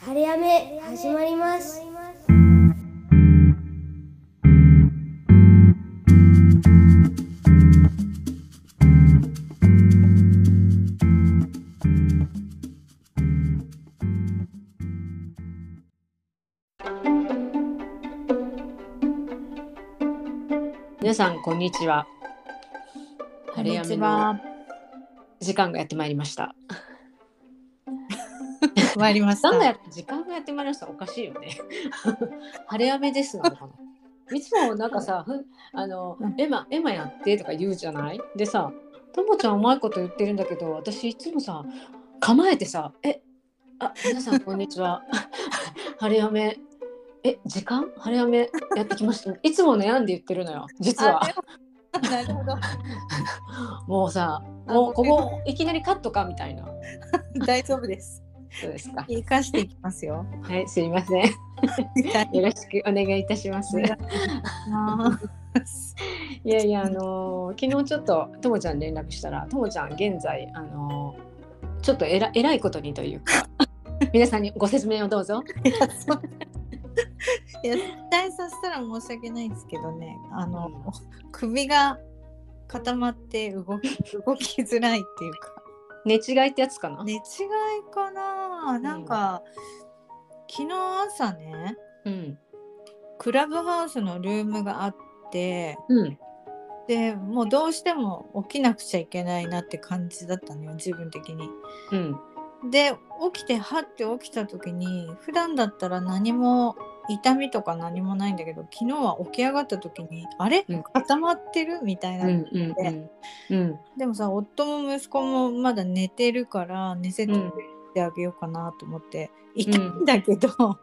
晴れやめ始まります皆さんこんにちは。晴れやめの。時間がやってまいりました。参りました。や時間がやってまいりました。おかしいよね。晴れやめですなのかな。いつもなんかさ、あのうんエマエマやってとか言うじゃない？でさ、ともちゃんうまいこと言ってるんだけど、私いつもさ構えてさ、え、あ皆さんこんにちは。晴れやめ。え、時間？晴れやめやってきました。いつも悩んで言ってるのよ。実は。あなるほど。もうさ、あもうこごこいきなりカットかみたいな。大丈夫です。そうですか。生かしていきますよ。はい、すみません。よろしくお願いいたします。いやいや、あのー昨日ちょっとともちゃん連絡したら、ともちゃん現在、あのーちょっとえら偉いことにというか、皆さんにご説明をどうぞ。いや絶対させたら申し訳ないんですけどね。あの、うん首が固まって動き動きづらいっていうか。寝違いってやつかな。寝違いかな。なんか、昨日朝ね、うん。クラブハウスのルームがあって。うん。でもうどうしても起きなくちゃいけないなって感じだったのよ自分的に。うん。で起きてはって起きた時に普段だったら何も痛みとか何もないんだけど昨日は起き上がった時にあれ、うん固まってる？みたいな、うん。うん。うん。うん。でもさ夫も息子もまだ寝てるから寝せてうんあげようかなと思っていたんだけど、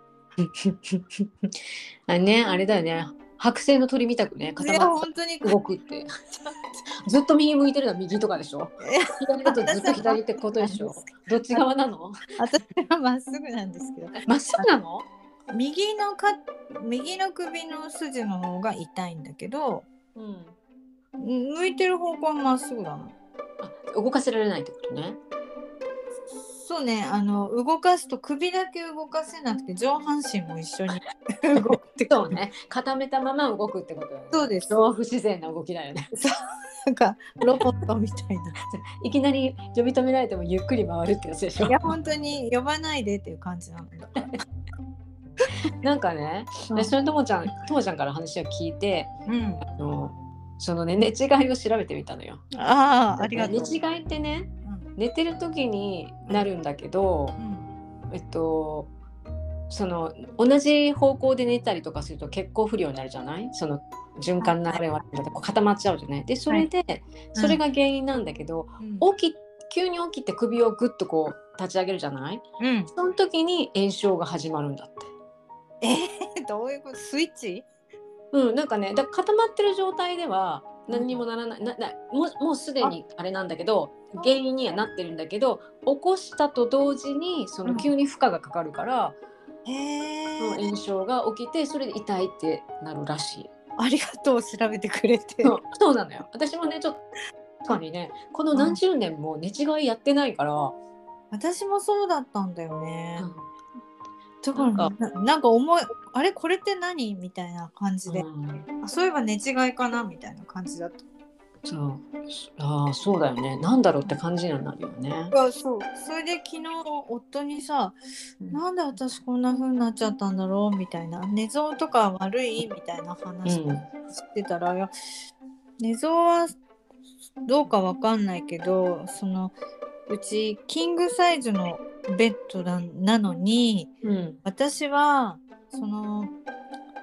あね、あれだよね。剥製の鳥みたくね、固まっ本当に動くって。ずっと右向いてるのは右とかでしょ？左だとずっと左ってことでしょ？どっち側なの？私はまっすぐなんですけどまっすぐなの？右のか右の首の筋の方が痛いんだけどうん。向いてる方向はまっすぐだな。あ、動かせられないってことね。そうねあの動かすと首だけ動かせなくて上半身も一緒に 動くってそうね。固めたまま動くってことだよね。そうです超不自然な動きだよね。なんかロボットみたいな。いきなり呼び止められてもゆっくり回るってやつでしょいや本当に呼ばないでっていう感じなんだ。なんかね、うん。それともちゃん、ともちゃんから話を聞いて、うん、あのそのね、寝違いを調べてみたのよ。ああありがとう。寝違いってね、うん。寝てる時になるんだけど、うん。えっとその同じ方向で寝たりとかすると血行不良になるじゃない？その循環の流れは固まっちゃうじゃない？でそれで、それが原因なんだけど、うん。起き急に起きて首をグッとこう立ち上げるじゃない？うん、その時に炎症が始まるんだって。えー、どういうこと？スイッチ？うん、なんかねだ固まってる状態では何にもならない、ななもうもうすでにあ。れなんだけど原因にはなってるんだけど起こしたと同時にその急に負荷がかかるから、へえその炎症が起きてそれで痛いってなるらしい。ありがとう調べてくれて。そう。そうなのよ。私もねちょっと確かにねこの何十年も寝違いやってないから、私もそうだったんだよね。うんだからなんななんか思いあれこれって何？みたいな感じで、うん。あそういえば寝違いかな？みたいな感じだった。そうああそうだよね。なんだろうって感じにはなるよね。あそう。それで昨日夫にさうん。なんで私こんな風になっちゃったんだろう？みたいな。寝相とか悪い？みたいな話うん。してたら、いや寝相はどうかわかんないけどそのうちキングサイズのベッドななのにうん私はその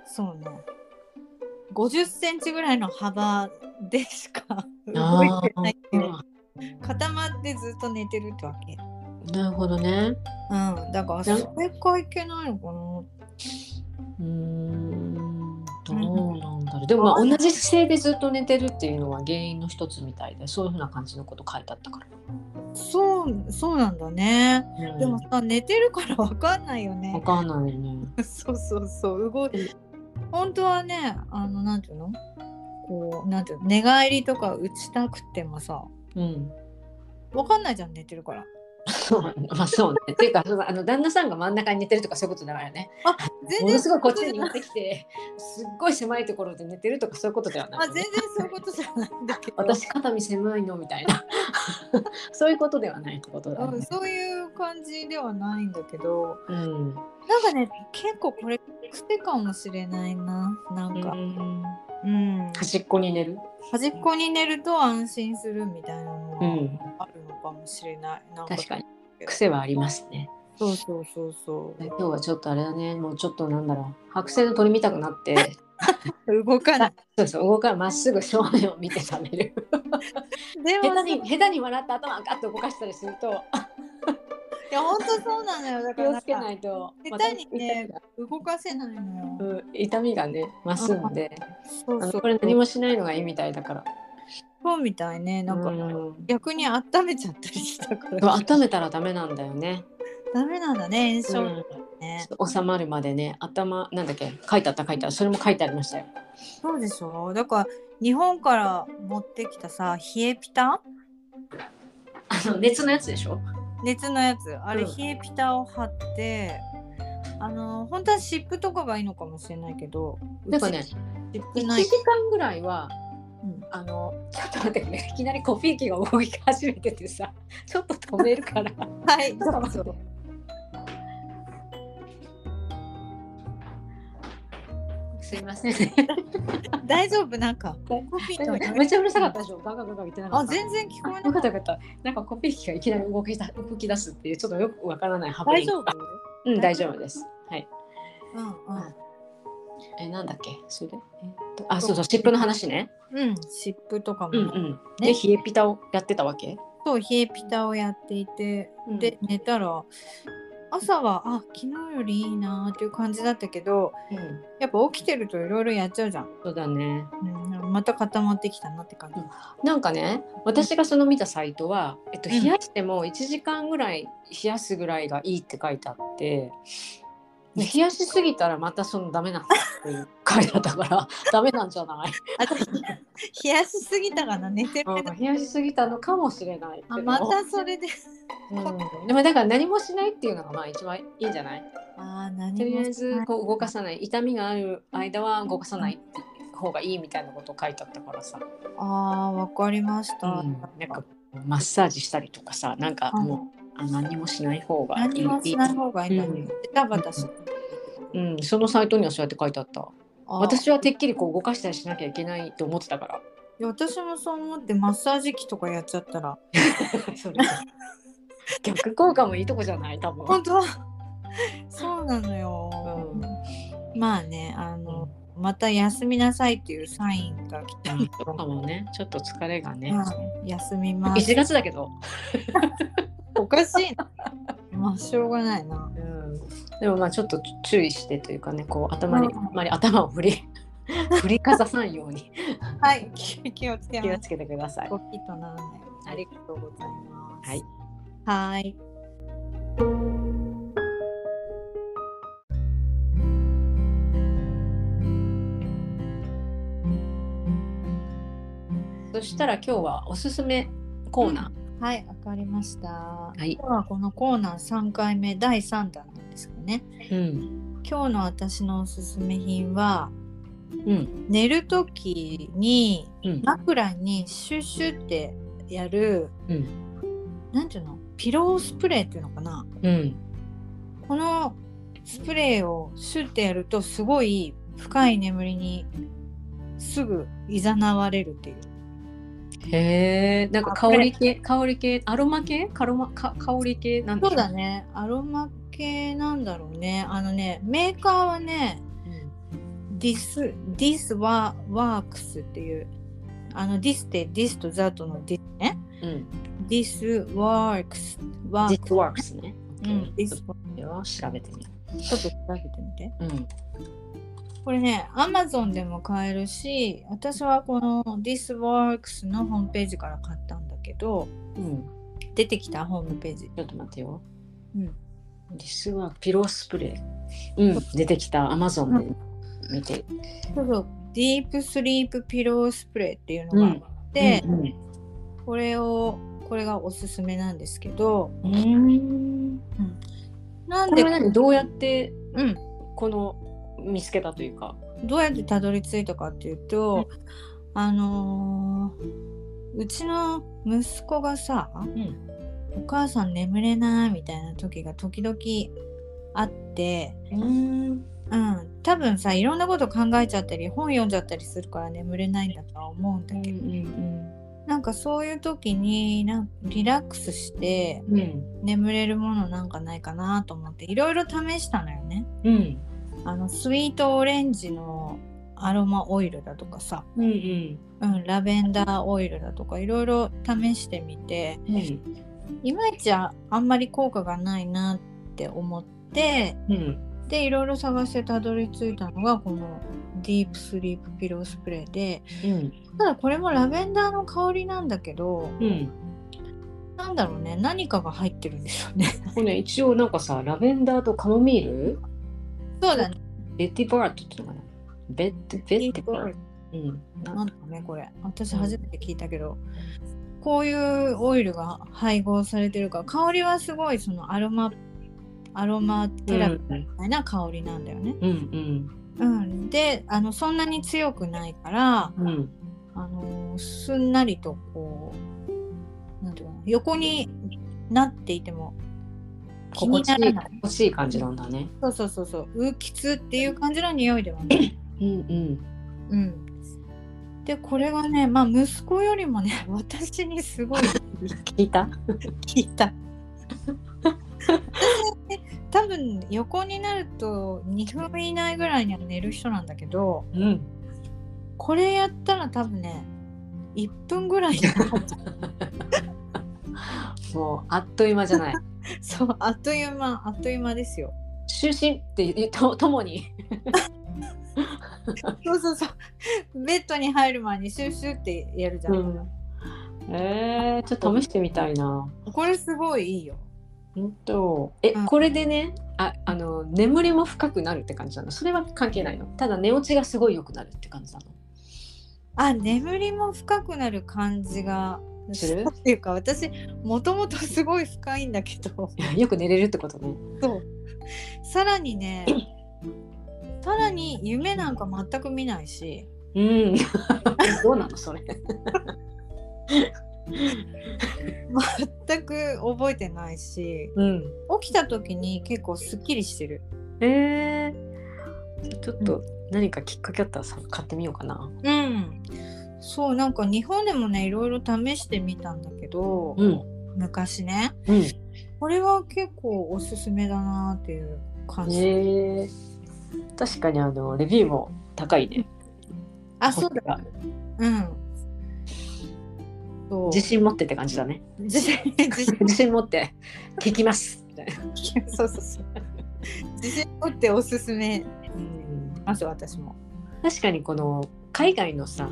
そうね50センチぐらいの幅でしか動いあてないっていうあ固まってずっと寝てるってわけ。なるほどね。うん、だからそれかいけないのかな。うーんどうなんだろう。でもまあ同じ姿勢でずっと寝てるっていうのは原因の一つみたいでそういうふうな感じのこと書いてあったから。そう、そうなんだね。うんでもさ、寝てるからわかんないよわね。かんないよね。そうそうそう、動い本当はね、あの、なんていうの？こう、なんていうの？寝返りとか打ちたくてもさ、うん。わかんないじゃん、寝てるから。そうまあそうね。っていうかあの旦那さんが真ん中に寝てるとかそういうことだからね。もの全然すごいこっちに持ってきてすっごい狭いところで寝てるとかそういうことではない、あ全然そういうことじゃないんだけど私肩身狭いのみたいな そういうことではないってことだ、ねうん、そういう感じではないんだけどうん。なんかね結構これ癖かもしれないななんか、うんうん、端っこに寝る。端っこに寝ると安心するみたいなのはうん。あるのかもしれない。なん確かに癖はありますね。そうそうそうそ今日はちょっとあれだね。もうちょっとなんだろう。白線の鳥見たくなって。う。動かない。そうそう。動からまっすぐ正面を見て食べる。でも下手に下手に笑って頭ガッと動かしたりするといや本当そうなのよ。だ気をつけからないと。下手にね動かせないのよ。うん痛みがね増すんで。そうそう。これ何もしないのがいいみたいだから。そうみたいね。なんか、うん逆に温めちゃったりしたから。温めたらダメなんだよね。ダメなんだね炎症うんね。収まるまでね頭なんだっけ書いてあった書いてあったそれも書いてありましたよ。そうでしょ？だから日本から持ってきたさ冷えピタ？あの熱のやつでしょ？熱のやつあれうん冷えピタを貼って、あの本当は湿布とかがいいのかもしれないけどなんかねうち湿1布ない時間ぐらいはうんあのちょっと待ってねいきなりコピー機が動き始めててさちょっと止めるから。はいどうぞすいませんね。大丈夫？なんかコピーとめっちゃうるさかったでしょ。ガンガンガンガン言ってなかった。あ全然聞こえよなかっかったよかった。なんかコピー機がいきなり動きだ動き出すっていうちょっとよくわからないハプニング大丈夫？うん大丈夫です。はい。うんえなんだっけ？それ？で。えっとあそうそう湿布の話ね。うんうん湿布とかも、うんうん。で冷えピタをやってたわけ？そう冷えピタをやっていて、うんで寝たら朝はあ昨日よりいいなーっていう感じだったけどうん。やっぱ起きてるといろいろやっちゃうじゃん、そうだね。うん、また固まってきたなって感じ、なんかね私がその見たサイトは、えっと、うん冷やしても1時間ぐらい冷やすぐらいがいいって書いてあって。で冷やしすぎたらまたそのダメなっていう書いてあったから ダメなんじゃない、冷やしすぎたかな寝てる。うん、冷やしすぎたのかもしれないあまたそれで。うん、でもだから何もしないっていうのがまあ一番いいんじゃない？あー何とりあえずこう動かさない。痛みがある間は動かさない方がいいみたいなこと書いてあったからさ、あーわかりました、うん。なんかマッサージしたりとかさなんかもうあ何もしない方がいい何もしない方がいいんだ。ねうん。ベタバタしうん、そのサイトにはそうやって書いてあった。私はてっきりこう動かしたりしなきゃいけないと思ってたから。いや私もそう思ってマッサージ機とかやっちゃったら。逆効果もいいとこじゃない？多分。本当？そうなのよ、うん。まあねあのまた休みなさいっていうサインが来た。のそうかもね。ちょっと疲れがね、はい。休みます。1月だけど おかしいな。まあしょうがないな。うん。でもまあちょっと注意してというかねこう頭に、うん。あまり頭を振り 振りかざさんように。はい。気気をつけ気をつけてください。コピーとならなありがとうございます。はい、はい。そしたら今日はおすすめコーナはいわかりましたー。はい。今日はこのコーナー3回目第3弾なんですけどねうん。今日の私のおすすめ品はうん。寝る時にうん。枕にシュッシュってやるうん。なんていうの？ピロースプレーっていうのかなうん。このスプレーをシュッてやるとすごい深い眠りにすぐ誘われるっていうへえ。なんか香り系、香り系、アロマ系、アロマか香り系？なんそうだ。ねアロマ系なんだろうねあのねメーカーはね This This ワ Works っていうあの This って This とザとの This ねうん。うん。 This Works work This works ね。うんっと調べてみる。ちょっと調べてみてうん。これね、アマゾンでも買えるし、私はこの ThisWorks のホームページから買ったんだけど、うん。出てきたホームページ。ちょっと待ってよ。うん。実はピロースプレー。うん。出てきた。アマゾンで見て。そうそう、ディープスリープピロースプレーっていうのがあって、うんうんこれを、ここれがおすすめなんですけどうんなんでこれは何？どうやってうん、この見つけたというか。どうやってたどり着いたかっていうと、あのーうちの息子がさ、ん。お母さん眠れないみたいな時が時々あって、うん。うん、多分さいろんなこと考えちゃったり本読んじゃったりするから眠れないんだとは思うんだけど、なんかそういう時になんリラックスしてうん。眠れるものなんかないかなと思っていろいろ試したのよね。うんあのスイートオレンジのアロマオイルだとかさ、うんうん。うん、ラベンダーオイルだとかいろいろ試してみて。うん。いまいちああんまり効果がないなって思ってうん。でいろいろ探してたどり着いたのがこのディープスリープピロースプレーで。うん。ただこれもラベンダーの香りなんだけどうん。なんだろうね何かが入ってるんでしょうね。これね一応なんかさラベンダーとカモミール？そうだね。ベッティバートっていうのかな？ベッテベッティバート。うん。なんだねこれ。私初めて聞いたけど、こういうオイルが配合されてるから香りはすごいそのアロマアロマテラピーみたいな香りなんだよね。うんうん。うん、であのそんなに強くないから、うん。あのーすんなりとこうなんていうかな横になっていても心地いない。心地いい感じなんだね。そうそうそうそう。うきつっていう感じの匂いではない。うんうん。うん、でこれがねまあ息子よりもね 私にすごい。聞いた？聞いた。多分横になると2分以内ぐらいには寝る人なんだけどうん。これやったら多分ね1分ぐらい もうあっという間じゃない そうあっという間あっという間ですよ。就寝ってとともに。そうそうそう。ベッドに入る前にシュッシュってやるじゃん。うん。えー、ちょっと試してみたいな。これすごいいいよ。本当え、うん。これでねああの眠りも深くなるって感じなの？それは関係ないの？ただ寝落ちがすごい良くなるって感じなの？あ眠りも深くなる感じがする？っていうか私もともとすごい深いんだけど。よく寝れるってことね。そう。さらにね さらに夢なんか全く見ないし。うん。どうなのそれ？全く覚えてないし。うん。起きた時に結構すっきりしてる。えー、ちょっと何かきっかけあったらさ買ってみようかな。うんそうなんか日本でもねいろいろ試してみたんだけど、うん。昔ね。うん。これは結構おすすめだなっていう感じ、えー、確かにあのレビューも高いね。あそうだ。うん。自信持ってって感じだね。自 信自信。持って聞きます。みたいな、そうそうそう。自信持っておすすめ。しうん。ます私も。確かにこの海外のさ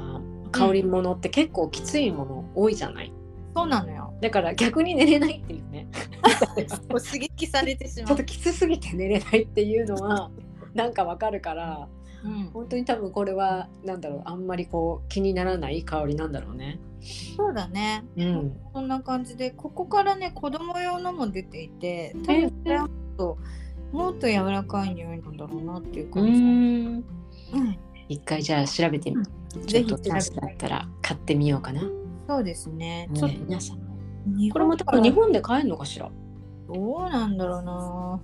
香り物って結構きついもの多いじゃない？そうなのよ。だから逆に寝れないっていうね。こう刺激されてしちまう。ょっときつすぎて寝れないっていうのはなんかわかるからうん、本当に多分これはなんだろうあんまりこう気にならない香りなんだろうね。そうだね。うん、こんな感じでここからね子供用のも出ていて多分これはもっともっと柔らかい匂いなんだろうなっていうう感じ、ん。うん一回じゃあ調べてみうん。ちょっとチャンスだったら買ってみようかな。ねそうですね。ちょっと皆さん日これも多分日本で買えるのかしら？どうなんだろうな。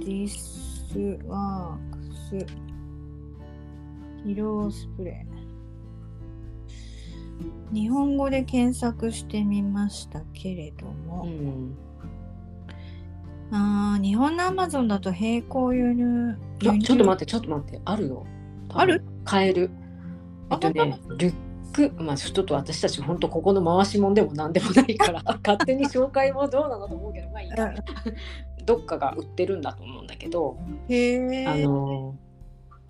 This Works ピロースプレー。日本語で検索してみましたけれども、うん。あー日本のアマゾンだと並行輸入あちょっと待っってちょっと待ってあるよ。ある？買える。えっとねルックまあちょっと私たち本当ここの回しもんでもなんでもないから 勝手に紹介もどうなのと思うけどまあいいやどっかが売ってるんだと思うんだけど。へえあの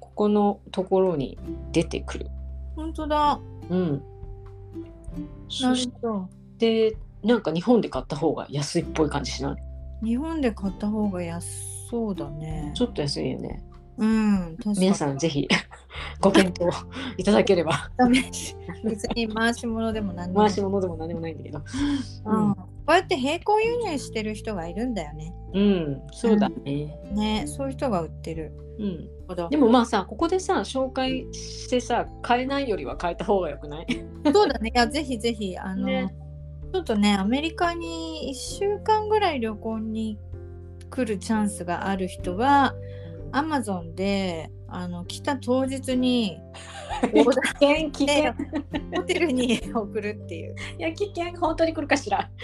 ここのところに出てくる。本当だうん。なるほどてなんか日本で買った方が安いっぽい感じしない？日本で買った方が安そうだね。ちょっと安いよね。うん、皆さんぜひ ご検討 いただければ。別に回し物でも何でも。回し物でも何でもないんだけど。うん、こうやって並行輸入してる人がいるんだよね。うんそうだね、ね、そういう人が売ってる。うん、ほどでもまあさここでさ紹介してさ買えないよりは買えた方がよくない？そうだね。いや、ぜひぜひ、あの、ねちょっとね、アメリカに1週間ぐらい旅行に来るチャンスがある人は、アマゾンで、あの、来た当日に、危 険危険。ーホテルに送るっていう。いや危険本当に来るかしら。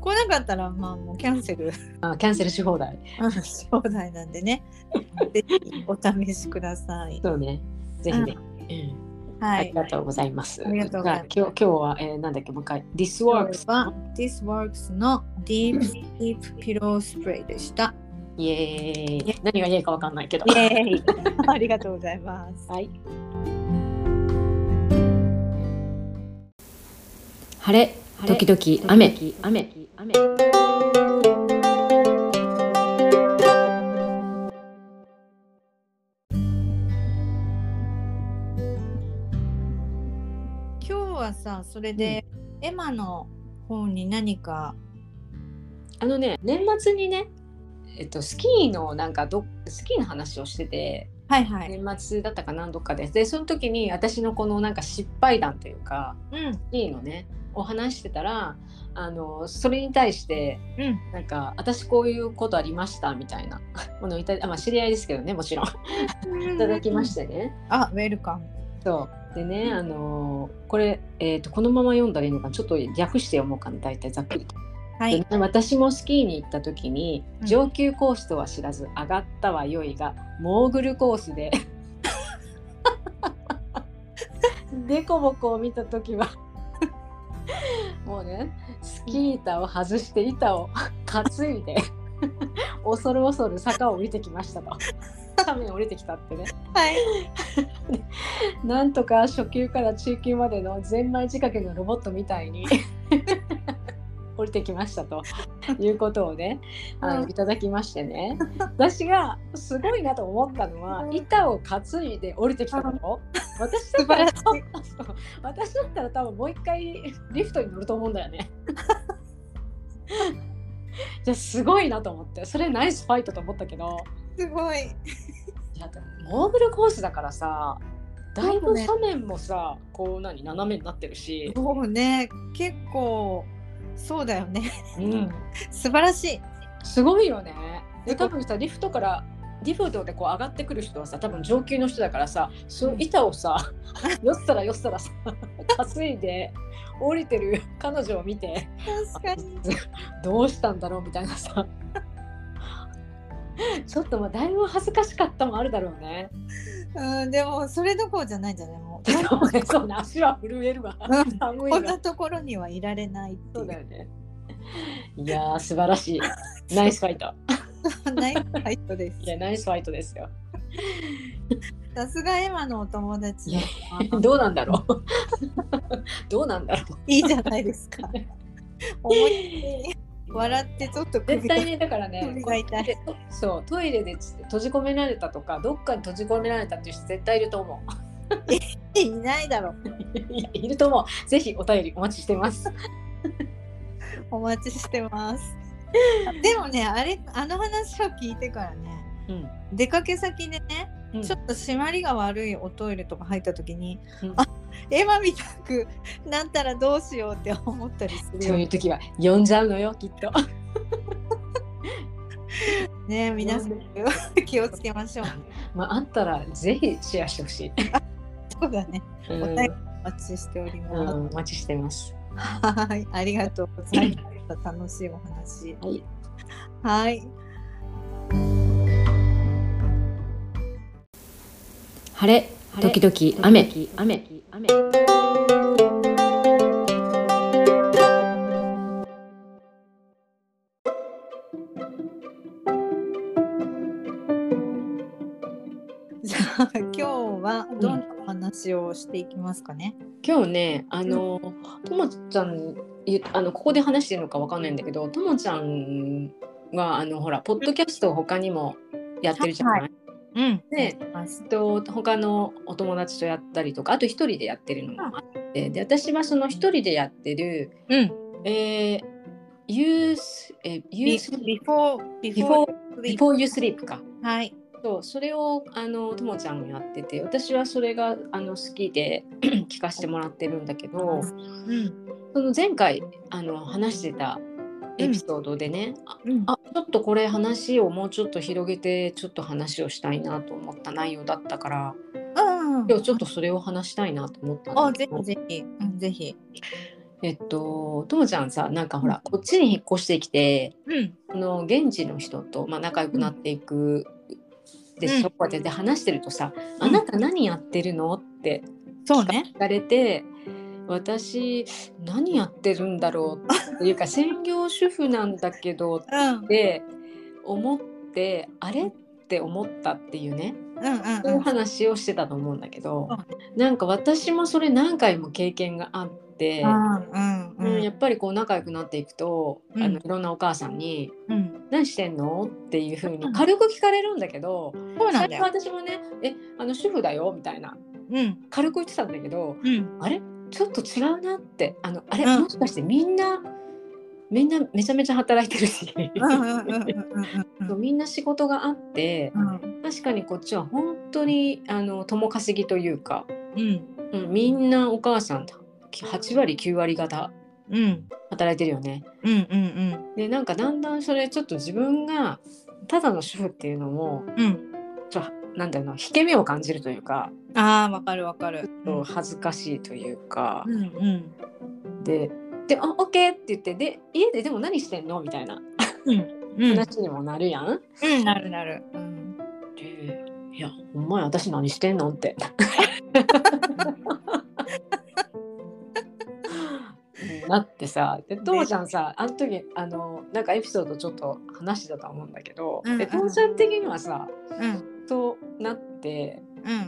来なかったら、まあ、もうキャンセル。あキャンセルし放題。し放題なんでね。ぜひお試しください。そうね。ぜひね、うんはいあり。がとうございます。ありがとうございます今日今日は、えー、なんだっけもう一回 This Works は This Works の Deep Sleep Pillow Spray でした。イエーイ何が言えるかわかんないけど。イエーイ ありがとうございます。はい。晴れ時々雨雨雨。今さ、それで、エマの方に何か、あのね年末にねえっとスキーのなんかどスキーの話をしててはいはい。年末だったか何度かで。でその時に私のこのなんか失敗談というかうん、スキーのねお話してたらあのそれに対してうん、なんか私こういうことありましたみたいな。ものをいただまあ知り合いですけどねもちろん。いただきましてね。あ、ウェルカム。そうでねあのこれ、えー、とこのまま読んだらいいのかなちょっと略して読もうかな大体ざっくりと。はい。私もスキーに行った時にうん上級コースとは知らず上がったは良いがモーグルコースでデコボコを見た時は もうねスキー板を外して板を担いで恐る恐る坂を降りてきましたと斜面降りてきたってね。はい。なんとか初級から中級までのゼンマイ仕掛けのロボットみたいに 降りてきましたと いうことをね、あうんのいただきましてね。私がすごいなと思ったのはうん。板を担いで降りてきたこと私だったら私だったら多分もう一回リフトに乗ると思うんだよね。じゃあすごいなと思ってそれナイスファイトと思ったけどすごい。いやでもモーグルコースだからさだいぶそうね斜面もさこう何斜めになってるし、もうね、結構、そうだよね。うん、素晴らしい。すごいよね。で多分さリフトからリフトでこう上がってくる人はさ多分上級の人だからさその板をさ よっさらよっさらさ担いで降りてる彼女を見て確かに。どうしたんだろうみたいなさ ちょっとまあだいぶ恥ずかしかったもあるだろうね。うん、でも、それどころじゃないんじゃない？もう。そうねそうね足は震えるわうんこんなところにはいられないいううそだよね。いやー素晴らしい。ナイスファイト。ナイスファイトですい。やナイスファイトですよ。さすがエマのお友達どうなんだろう。どうなんだろう。いいじゃないですか。思い笑ってちょっと絶対ねだからねそうトイレで閉じ込められたとかどっかに閉じ込められたっていう人絶対いると思いないだろ。う。いると思う。ぜひお便りお待ちしてます。お待ちしてます。でもね、あれ、あの話を聞いてからね、うん。出かけ先でね、うんちょっと締まりが悪いおトイレとか入った時に、うんあエマみたくなったらどうしようって思ったりするよそういう時は呼んじゃうのよきっと ね皆さん気をつけましょう。まああったらぜひシェアしてほしい、そうだね。うんお便りお待ちしておりうます。ん、お待ちしてますはい、ありがとうございました。楽しいお話。はいはい。晴れ時々雨雨。雨。じゃあ今日はどんなお話をしていきますかね？今日ねあのともちゃんあのここで話してるのかわかんないんだけどともちゃんがあのほらポッドキャストを他にもやってるじゃない、はうん。でます。と他のお友達とやったりとかあと一人でやってるのもあってで私はその一人でやってる、うん。えー、ユースえーユース before before sleep before you sleep かはい。そうそれをあのともちゃんもやってて私はそれがあの好きで 聞かせてもらってるんだけどうん。その前回あの話してたエピソードでね、あうん。あちょっとこれ話をもうちょっと広げてちょっと話をしたいなと思った内容だったからうん。今日ちょっとそれを話したいなと思ったんあ、ぜだけぜひ。うん、ぜひ。えっとともちゃんさなんかほらこっちに引っ越してきてうん。この現地の人と、まあ、仲良くなっていくでしょ、うんこうやってで話してるとさ「んあなた何やってるの?」ってそうね。聞かれて私何やってるんだろうっていうか 専業主婦なんだけどっうん。て思ってあれ？って思ったっていうねうんうう。話をしてたと思うんだけど、うなんか私もそれ何回も経験があって、うんうんうんやっぱりこう仲良くなっていくと、うんあのいろんなお母さんにうん。「何してんの?」っていうふううんに軽く聞かれるんだけど、最初そうなんだよ。私もね「えあの主婦だよ」みたいなうん。軽く言ってたんだけどうん。あれ？ちょっと違うなって。あのあれ、うん。もしかしてみんなみんなめちゃめちゃ働いてるし、みんな仕事があってうん。確かにこっちは本当にあの共稼ぎというか、うん。うん、みんなお母さんだ。8割9割方うん。働いてるよね。うんうんでなんかだんだんそれちょっと自分がただの主婦っていうのもうんうん。ちょなんだろうな引け目を感じるというかああわかるわかる。ちょっと恥ずかしいというか。う、んうん。で「であオッケー」って言ってで「家ででも何してんの?」みたいな。うんうん。話にもなるやん。うんなるなる。うん。でいやお前私何してんのって。なってさでともちゃんさあの時あのなんかエピソードちょっと話してたと思うんだけど、うんうん。でともちゃん的にはさうんそうなって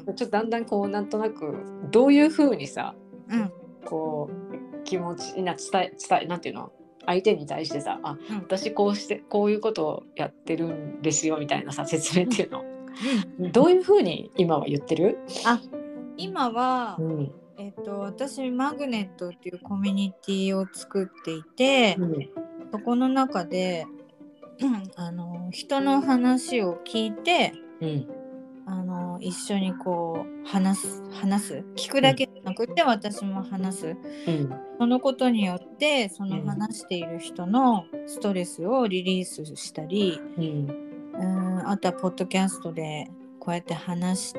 うん。ちょっとだんだんこうなんとなくどういうふうにさうん。こう気持ちな伝え伝えなんていうの？相手に対してさあうん。私こうしてこういうことをやってるんですよみたいなさ説明っていうの、うん。どういうふうに今は言ってる、今はうん。えっと私マグネットっていうコミュニティを作っていてそこの中でうん あの人の話を聞いてうん。あの一緒にこう話す話す聞くだけじゃなくて私も話す。うん。そのことによってその話している人のストレスをリリースしたりうん。うんあとはポッドキャストでこうやって話し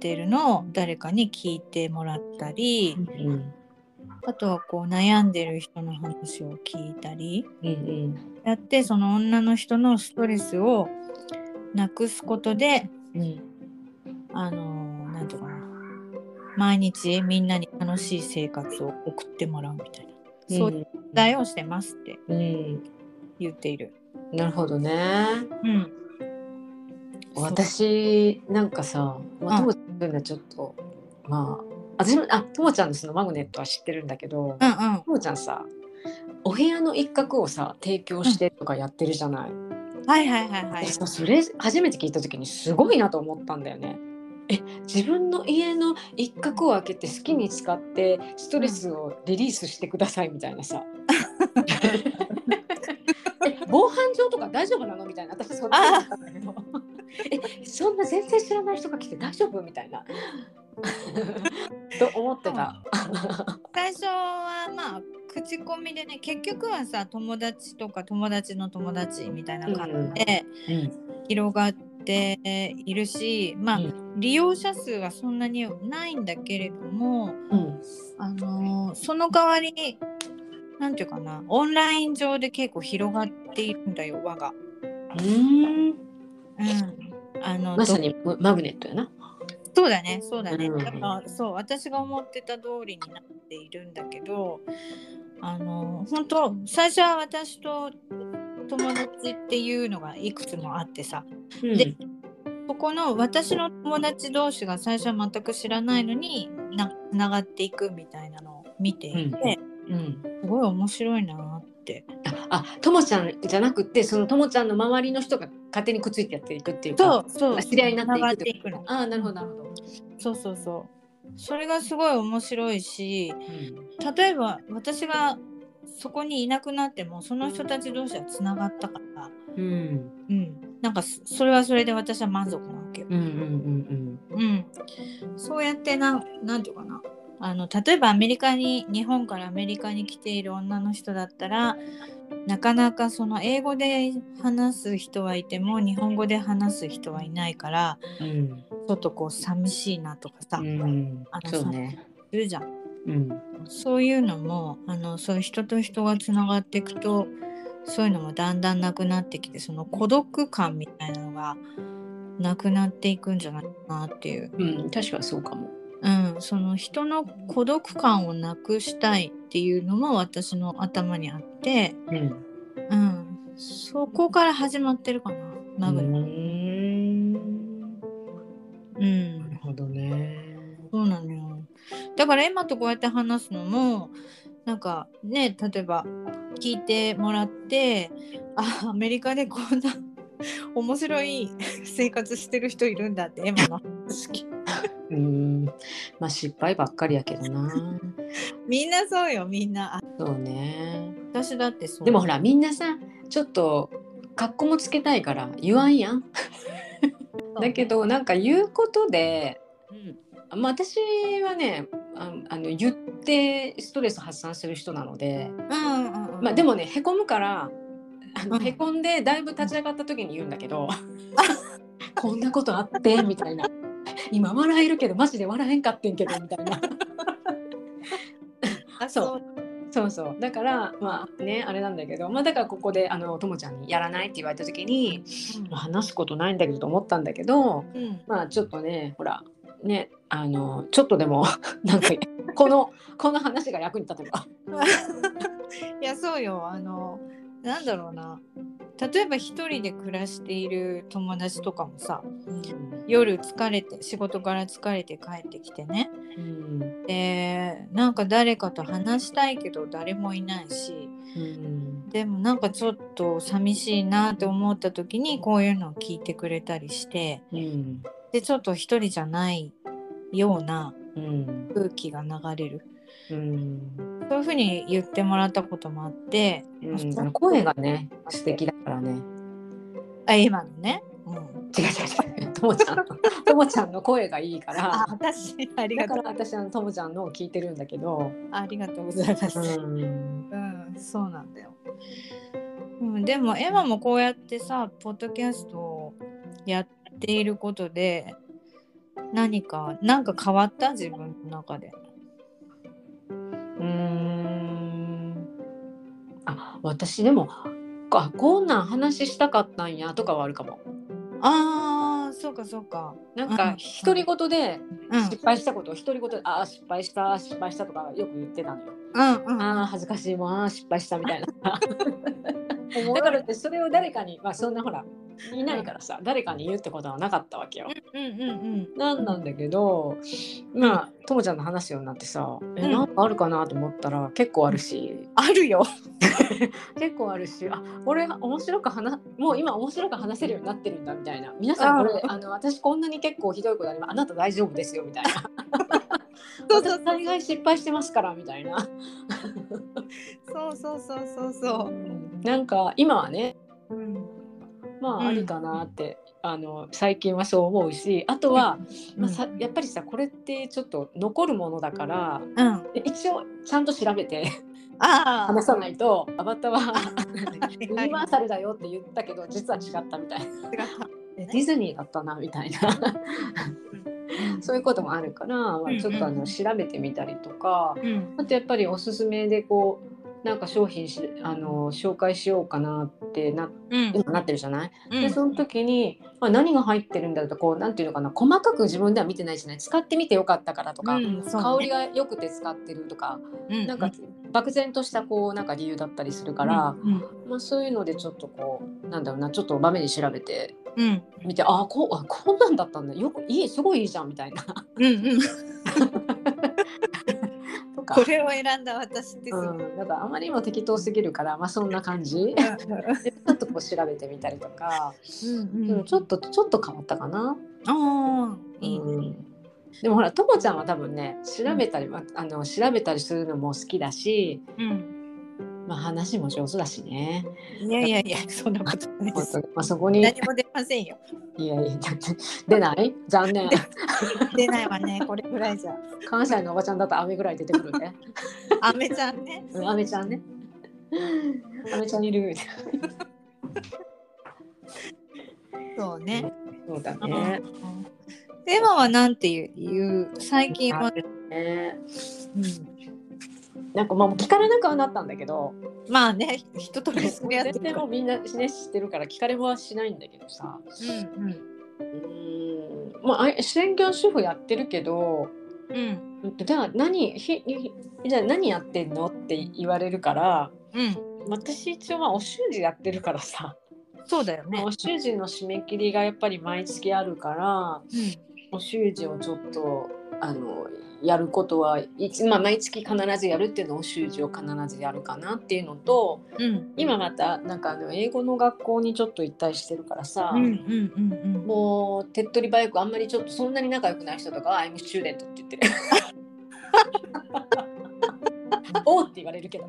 てるのを誰かに聞いてもらったりうんあとはこう悩んでる人の話を聞いたり。うんうん。やってその女の人のストレスをなくすことでうん。あのなんていうかな。毎日みんなに楽しい生活を送ってもらうみたいな、そういう伝えをしてますってうん。言っている。なるほどね。うん、私なんかさ、まあ、うん。ともちゃんのはちょっとまあ私もあともちゃんのそのマグネットは知ってるんだけど、うんうん。ともちゃんさお部屋の一角をさ提供してとかやってるじゃない、はいはいはいはいそれ初めて聞いた時にすごいなと思ったんだよね。え自分の家の一角を開けて好きに使ってストレスをリリースしてくださいみたいなさ。え防犯上とか大丈夫なの？みたいな私そっちだったんだけどえそんな全然知らない人が来て大丈夫？みたいな。と思ってた。最初はまあ口コミでね結局はさ友達とか友達の友達みたいな感じで広がっているし、まあ、う利用者数はそんなにないんだけれども、うん。あのーその代わりになんていうかなオンライン上で結構広がっているんだよ輪が。うんうん、あのまさにマグネットやな。そうだねそうだね、うん。だからそう私が思ってた通りになっているんだけどあの本当最初は私と友達っていうのがいくつもあってさ。うん。でそこの私の友達同士が最初は全く知らないのになつながっていくみたいなのを見ていて、うん、すごい面白いなって。あともちゃんじゃなくてそのともちゃんの周りの人が勝手にくっついてやっていくっていうかそうそう。知り合いになっていくっってああなるほどなるほど、そうそうそう。それがすごい面白いしうん例えば私がそこにいなくなってもその人たち同士はつながったから、うん。うん、なんかそそれはそれで私は満足なわけよ。うんうん。うん、そうやってなんなんていうかな。あの例えばアメリカに日本からアメリカに来ている女の人だったらなかなかその英語で話す人はいても日本語で話す人はいないからうん。うんちょっとこう寂しいなとかさ、うん。あのそうね。するじゃん。うん。そういうのもあのそういう人と人がつながっていくとそういうのもだんだんなくなってきてその孤独感みたいなのがなくなっていくんじゃないかなっていう、うん。確かにそうかも。うん、その人の孤独感をなくしたいっていうのも私の頭にあって、うん。うん、そこから始まってるかなマグナ、うんうん。なるほどね。そうなのよ。だから今とこうやって話すのもなんかね例えば聞いてもらってあアメリカでこんな 面白い生活してる人いるんだってエマの話。聞いうん。まあ失敗ばっかりやけどな。みんなそうよみんな。あそうね私だってそう。でもほらみんなさちょっと格好もつけたいから言わんやん。だけどなんか言うことで、うん。まあ、私はねああの言ってストレス発散する人なので、うんうんうんまあ、でもねへこむからあのうん。へこんでだいぶ立ち上がった時に言うんだけど こんなことあってみたいな。今笑えるけどマジで笑えんかってんけどみたいな。あそうそうそう。だからまあねあれなんだけどまあだからここであのともちゃんにやらないって言われた時にまあ話すことないんだけどと思ったんだけどうんうん。まあちょっとねほらねあのちょっとでも なんかこのこの話が役に立てば。いやそうよ。あのなんだろうな例えば一人で暮らしている友達とかもさ夜疲れて仕事から疲れて帰ってきてね。うん。でなんか誰かと話したいけど誰もいないし。うん。でもなんかちょっと寂しいなって思った時にこういうのを聞いてくれたりして。うん。でちょっと一人じゃないようなうん。空気が流れる。うんそういうふうに言ってもらったこともあって、うんあの声がね素敵だからね。あ今のね、うん、違う違う違う。ともちゃんのともちゃんの声がいいかあら私ありだかがとう。ら私あのともちゃんのを聞いてるんだけど、ありがとうございます、うん。うん、そうなんだよ。うん、でもエマもこうやってさポッドキャストをやっていることで何か何か変わった？自分の中で。うーん。あ私でもあこんなん話したかったんやとかはあるかも。ああそうかそうか。なんうんか独り言でうん。失敗したことを独り言でああ失敗した失敗したとかよく言ってたのよ。うんうん。ああ恥ずかしいもんあー失敗したみたいなだからってそれを誰かにまあそんなほらいないからさ誰かに言うってことはなかったわけよ。うんうんうんなんなんだけどまあともちゃんの話すようになってさえうん。なんかあるかなと思ったら結構あるし。あるよ。結構あるしあ俺面白く話もう今面白く話せるようになってるんだみたいな。皆さんこれああの私こんなに結構ひどいことありますあなた大丈夫ですよみたいなそうそう私大概失敗してますからみたいな。そうそうそうそうそなんか今はねう。うん。まうんあありかなって、あの最近はそう思うしあとは、まあ、さやっぱりさこれってちょっと残るものだからうん。一応ちゃんと調べてああ。話さないとアバターはユはいニバーサルだよって言ったけど実は違ったみたいな。ディズニーだったなみたいなそういうこともあるから、まあ、ちょっとあの調べてみたりとかうん。あとやっぱりおすすめでこうなんか商品しあの紹介しようかなってなうん。今なってるじゃない、うん。でその時に、まあ、何が入ってるんだろうとこうなんていうのかな細かく自分では見てないじゃない使ってみてよかったからとか、うん香りが良くて使ってるとか、うん。なんか漠然としたこうなんか理由だったりするから、うんまあ、そういうのでちょっとこうなんだろうなちょっと場面に調べてうん見てあこうあこんなんだったんだよくいいすごいいいじゃんみたいなうんうん とか。これを選んだ私です。うん、だからあまりにも適当すぎるから、まあそんな感じ。でちょっとこう調べてみたりとか、うんうん、ちょっとちょっと変わったかな。ああ、いいね。うんでもほらともちゃんは多分ね調べたり、まあの調べたりするのも好きだし、うん。まあ、話も上手だしね。いやいやいや、そんなことないです。まあ、そこにい何も出ませんよ。やいや出ない？残念 出ないわね、これぐらいじゃ。関西のおばちゃんだと雨ぐらい出てくるね。アメちゃんね。うん、アメちゃんね。アメちゃんいる。そうね。そうだね。エマはなんていう最近は、ねうん、なんかまあ聞かれなくはなったんだけど、まあね一通りそれやって全然もうみんな、ね、知ってるから聞かれはしないんだけどさ。うんうーん。まああ専業主婦やってるけど、うん。うんじゃあ何ひひじゃあ何やってんのって言われるから、うん。私一応まあお習字やってるからさ。そうだよね。お習字の締め切りがやっぱり毎月あるから。お習字をちょっとあのやることはまあ、毎月必ずやるっていうのをお習字を必ずやるかなっていうのとうんうん今またなんかあの英語の学校にちょっと行ったりしてるからさ、うんうんうんうんもう手っ取り早くあんまりちょっとそんなに仲良くない人とかは「I'm student」って言ってる。おーって言われるけど。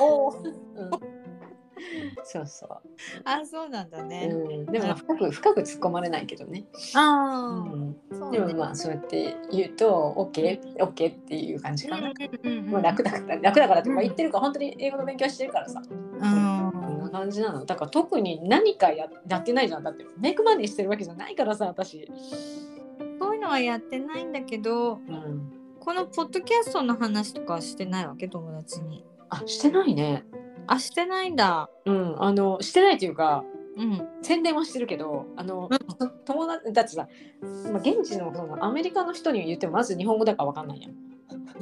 おーうんそうそう。あそうなんだね、うん、でもまあ深く深く突っ込まれないけどね。うああ、うねでもまあそうやって言うと OK, OK っていう感じかな。うもう楽だから楽だからとか言ってるから本当に英語の勉強してるからさ。うんこんな感じなの。だから特に何かややってないじゃん。だってメイクマネーしてるわけじゃないからさ私。そういうのはやってないんだけどうん。このポッドキャストの話とかはしてないわけ？友達にあしてないね。あしてないんだ。うんあのしてないというかうん。宣伝はしてるけどあの、友達だってさ、まあ、現地のそのアメリカの人に言ってもまず日本語だからわかんないやん。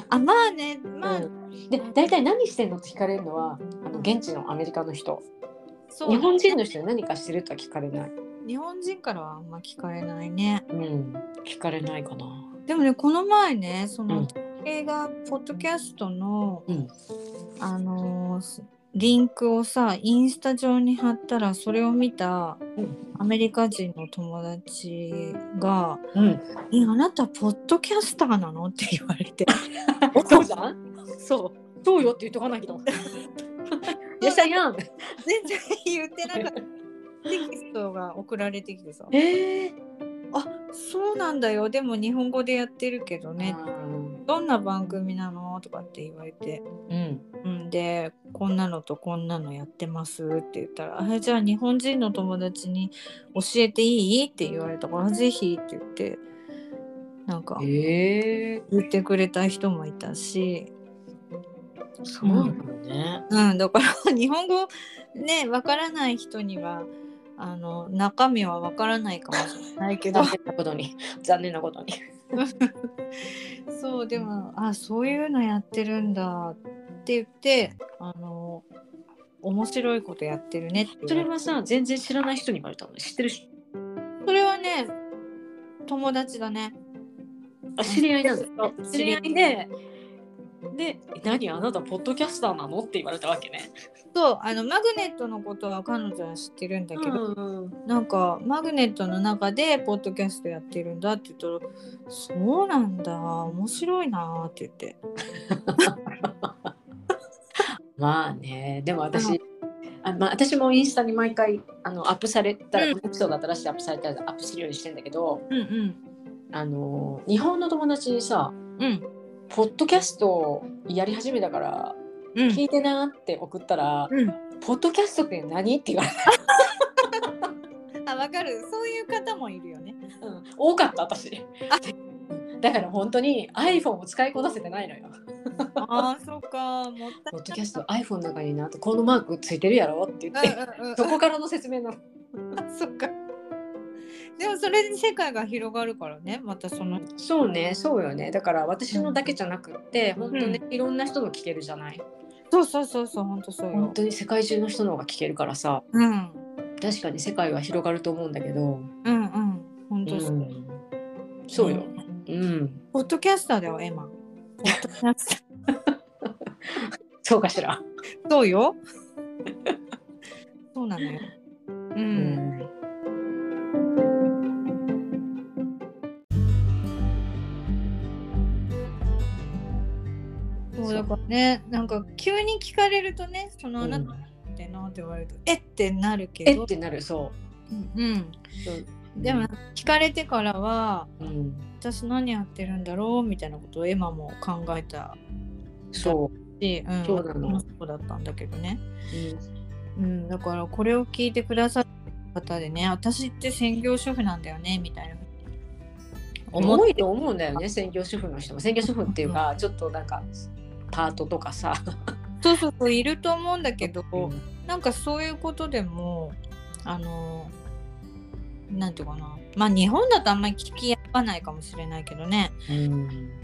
あまあねまあ、うん、で大体何してんのって聞かれるのはあの現地のアメリカの人。そう日本人の人に何かしてるとは聞かれない。日本人からはあんま聞かれないね。うん、聞かれないかな。でもねこの前ねそうのん。映画ポッドキャストの、うん。あのーすリンクをさインスタ上に貼ったらそれを見たうんアメリカ人の友達がうん。「えあなたポッドキャスターなの?」って言われて そうじゃん？そうそうよって言っとかないけど。でしたやん。全然言ってなかったテキストが送られてきてさええ「あそうなんだよ。でも日本語でやってるけどね。どんな番組なの?」とかって言われて。うん。うん、でこんなのとこんなのやってますって言ったら「あじゃあ日本人の友達に教えていい?」って言われたから「ぜひ」って言ってなんかええ。言ってくれた人もいたし、そうなのね。うん、だから日本語ねわからない人にはあの中身はわからないかもしれないけど残念なことに。残念なことに。そうでもあそういうのやってるんだって言ってあの面白いことやってるねってそれはさ、全然知らない人に言われたの。知ってる人。それはね友達だねあ、知り合いなんだ。知知り合いで。で、何あなたポッドキャスターなのって言われたわけね。そうあのマグネットのことは彼女は知ってるんだけど、うんなんかマグネットの中でポッドキャストやってるんだって言ったら「そうなんだ面白いな」って言って。まあね、でもう私、あまあ、私もインスタに毎回あのアップされたら、うん。エピソード新しいアップされたらアップするようにしてんだけど、うんうん。あの日本の友達にさ、うんポッドキャストやり始めたからうん。聞いてなって送ったら、うん。ポッドキャストって何って言われ あわかる。そういう方もいるよね。た、うん、多かった私。あ。だから本当に iPhone を使いこなせてないのよ。あーそっか。もったポッドキャスト iPhone の中になこのマークついてるやろって言って、うんうんうん。そこからの説明なの。あそっかでもそれで世界が広がるからねまたその。そうねそうよね。だから私のだけじゃなくって本当ね、いろんな人の聞けるじゃない？そうそうそうそう本当そうよ。本当に世界中の人の方が聞けるからさ。うん。確かに世界は広がると思うんだけど、うんうん。本当そう、うん。そうよ、うん、ポッドキャスターだよエマ。ポッドキャスター。そうかしら。そうよ。そうなのよ。うん。だからね、なんか急に聞かれるとね、そのあなたうんってなって言われると、えってなるけど、えってなるそうん。う。でも聞かれてからは、うん、私何やってるんだろうみたいなことをエマも考えたそし、うん、そうなのそうだったんだけどね。う。うんうん、だからこれを聞いてくださった方でね、私って専業主婦なんだよねみたいな。思多いと思うんだよね専業主婦の人も専業主婦っていうか、ちょっとなんかパートとかさ、そうそうそういると思うんだけど、うん。なんかそういうことでもあのなんていうかな。まあ日本だとあんまり聞き合わないかもしれないけどね。う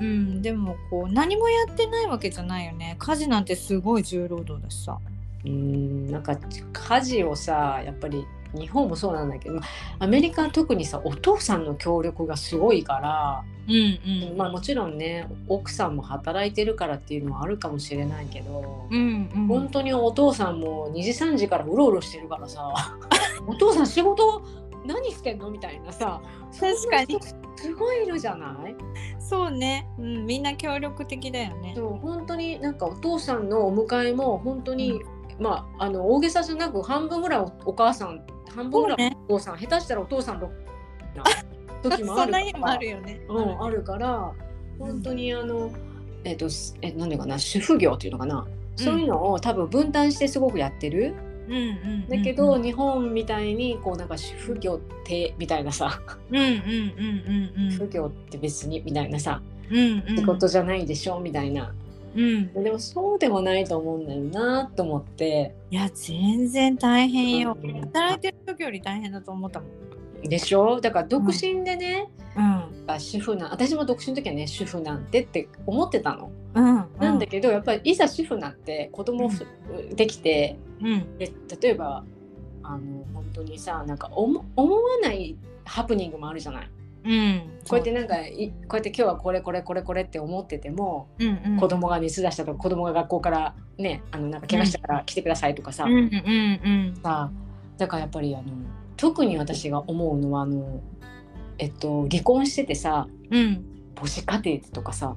んでもこう何もやってないわけじゃないよね。家事なんてすごい重労働だしさ。うんなんか家事をさやっぱり日本もそうなんだけどアメリカは特にさお父さんの協力がすごいから、うんうん。まあもちろんね奥さんも働いてるからっていうのはあるかもしれないけど、うんうん。本当にお父さんも2時3時からうろうろしてるからさ お父さん仕事何してんのみたいなさ確かに。すごいいるじゃない？そうね、うん、みんな協力的だよね。そう本当になんかお父さんのお迎えも本当に、まああの大げさじゃなく半分ぐらいおお母さん半分ぐらいお父さん、下手したらお父さんのな 時もあるから。あるよね。うん、あるから本当にあの、えっ、とすえなんていうかな主婦業っていうのかな、そういうのを多分分担してすごくやってる。うん。うんうんだけど、日本みたいにこうなんか主婦業ってみたいなさ、うんうんうんうんうん。主婦業って別にみたいなさ。うんうん。仕事じゃないでしょみたいなうん。でもそうでもないと思うんだよなと思って。いや全然大変よ。うん。働いてる時より大変だと思ったもん。でしょ？だから独身でね、うん。あ主婦な私も独身の時はね主婦なんてって思ってたの、うん。なんだけどやっぱりいざ主婦になって子供ふできてうん。で例えばあの本当にさなんか思思わないハプニングもあるじゃないうん。こうやってなんかいこうやって今日はこれこれこれこれって思ってても、うんうん。子供が熱出したとか子供が学校からねあのなんか怪我したから来てくださいとかさ、うんうんうんさだからやっぱりあの特に私が思うのはあのえっと離婚しててさうん。母子家庭とかさ、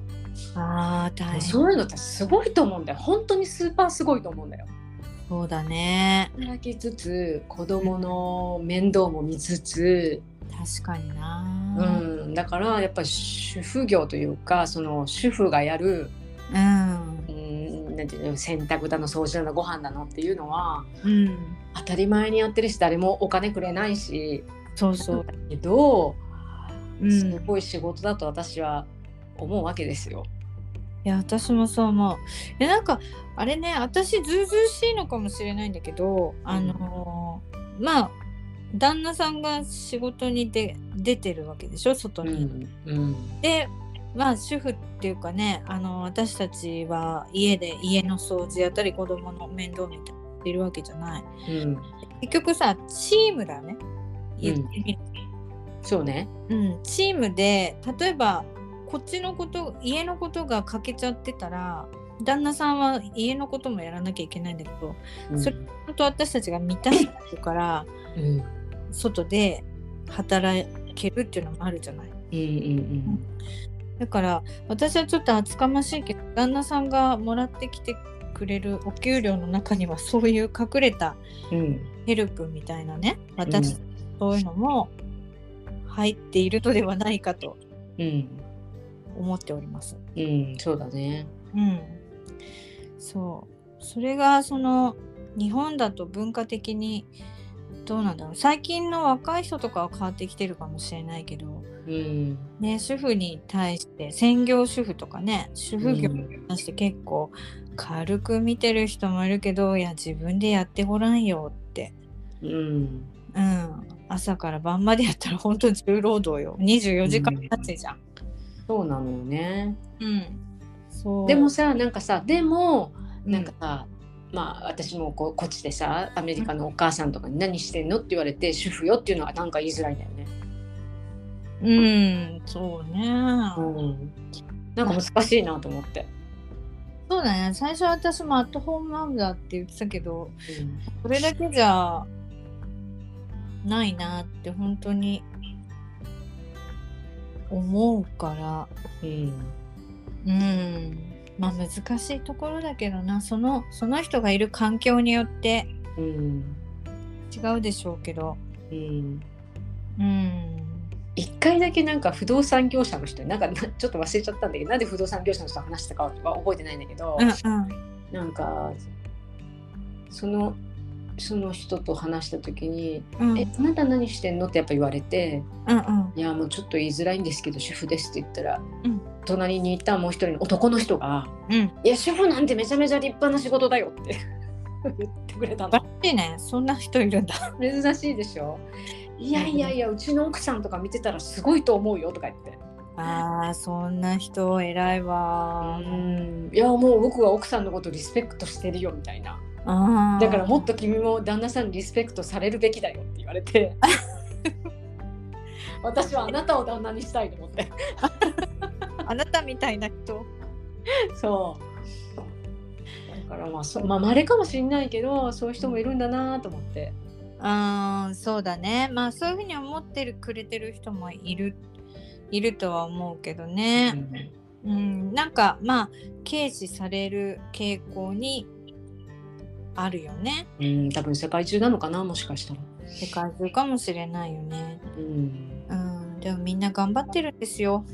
あー大変。そういうのってすごいと思うんだよ。本当にスーパーすごいと思うんだよ。そうだね。働きつつ子供の面倒も見つつ、確かにな。うん、だからやっぱり主婦業というかその主婦がやる、うん。うん、なんていうの洗濯だの掃除だのご飯だのっていうのはうん。当たり前にやってるし誰もお金くれないしそうそう。だけど、うん。すごい仕事だと私は思うわけですよ。いや私もそう思う。えなんかあれね私ずうずうしいのかもしれないんだけどあのーまあ旦那さんが仕事にで出てるわけでしょ外うに。んうん。でまあ主婦っていうかねあの私たちは家で家の掃除やったり子供の面倒見てるわけじゃない。うん、結局さチームだよね。言ってみるそうね。うん、チームで例えばこっちのこと家のことが欠けちゃってたら旦那さんは家のこともやらなきゃいけないんだけどうん。それ本当私たちが満たしてるからうん外で働けるっていうのもあるじゃない。うんうんだから私はちょっと厚かましいけど旦那さんがもらってきてくれるお給料の中にはそういう隠れたうんうんヘルプみたいなね私、そういうのも入っているのではないかとうん思っております。うんそうだね。うん、そうそれがその日本だと文化的にどうなんだろう。最近の若い人とかは変わってきてるかもしれないけど、うん。ね、主婦に対して専業主婦とかね主婦業うんに関して結構軽く見てる人もいるけどいや自分でやってごらんよって、うん。うん、朝から晩までやったら本当重労働よ。24時間経つじゃん。そうなのよね。うん。そう。でもさなんかさでもうん。なんかさ、まあ私もこうこっちでさアメリカのお母さんとかに「何してんの?」って言われて「主婦よ」っていうのはなんか言いづらいんだよね。うんそうね。うん、なんか難しいなと思って。そうだね最初私もアットホームマムだって言ってたけどそれだけじゃないなって本当に思うからうんうんまあ難しいところだけどな。そのその人がいる環境によってうん違うでしょうけど。うん。うん。一回だけなんか不動産業者の人になんかなちょっと忘れちゃったんだけどなんで不動産業者の人と話したかは覚えてないんだけど、うんうん。なんかそのその人と話した時に「うんえあなた何してんの?」ってやっぱ言われてうんうん「いやもうちょっと言いづらいんですけど主婦です」って言ったら、うん。隣にいたもう一人の男の人がうん「いや主婦なんてめちゃめちゃ立派な仕事だよ」って 言ってくれたの。らしいね。そんな人いるんだ。珍しいでしょいやいやいやうちの奥さんとか見てたらすごいと思うよとか言って。あーそんな人偉いわうん。いやもう僕は奥さんのことリスペクトしてるよみたいなだからもっと君も旦那さんにリスペクトされるべきだよって言われて。私はあなたを旦那にしたいと思って。あなたみたいな人。そう。だからまあそまあ稀かもしれないけどそういう人もいるんだなと思って。あーそうだね。まあそういうふうに思ってるくれてる人もいるいるとは思うけどね、うん、なんかまあ軽視される傾向にあるよね。うん、うん、多分世界中なのかなもしかしたら。世界中かもしれないよね。うん。うんでもみんな頑張ってるんですよ。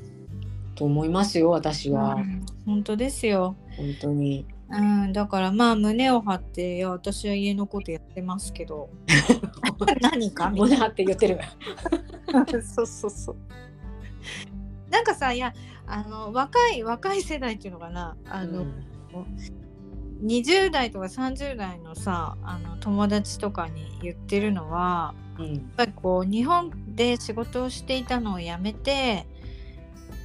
と思いますよ私は、うん本当ですよ。本当に。うん、だからまあ胸を張っていや私は家のことやってますけど。何か胸張って言ってる。な そうそうそう。なんかさいやあの若い若い世代っていうのかな。あの、20代とか30代のさあの友達とかに言ってるのはうん。やっぱりこう日本で仕事をしていたのをやめて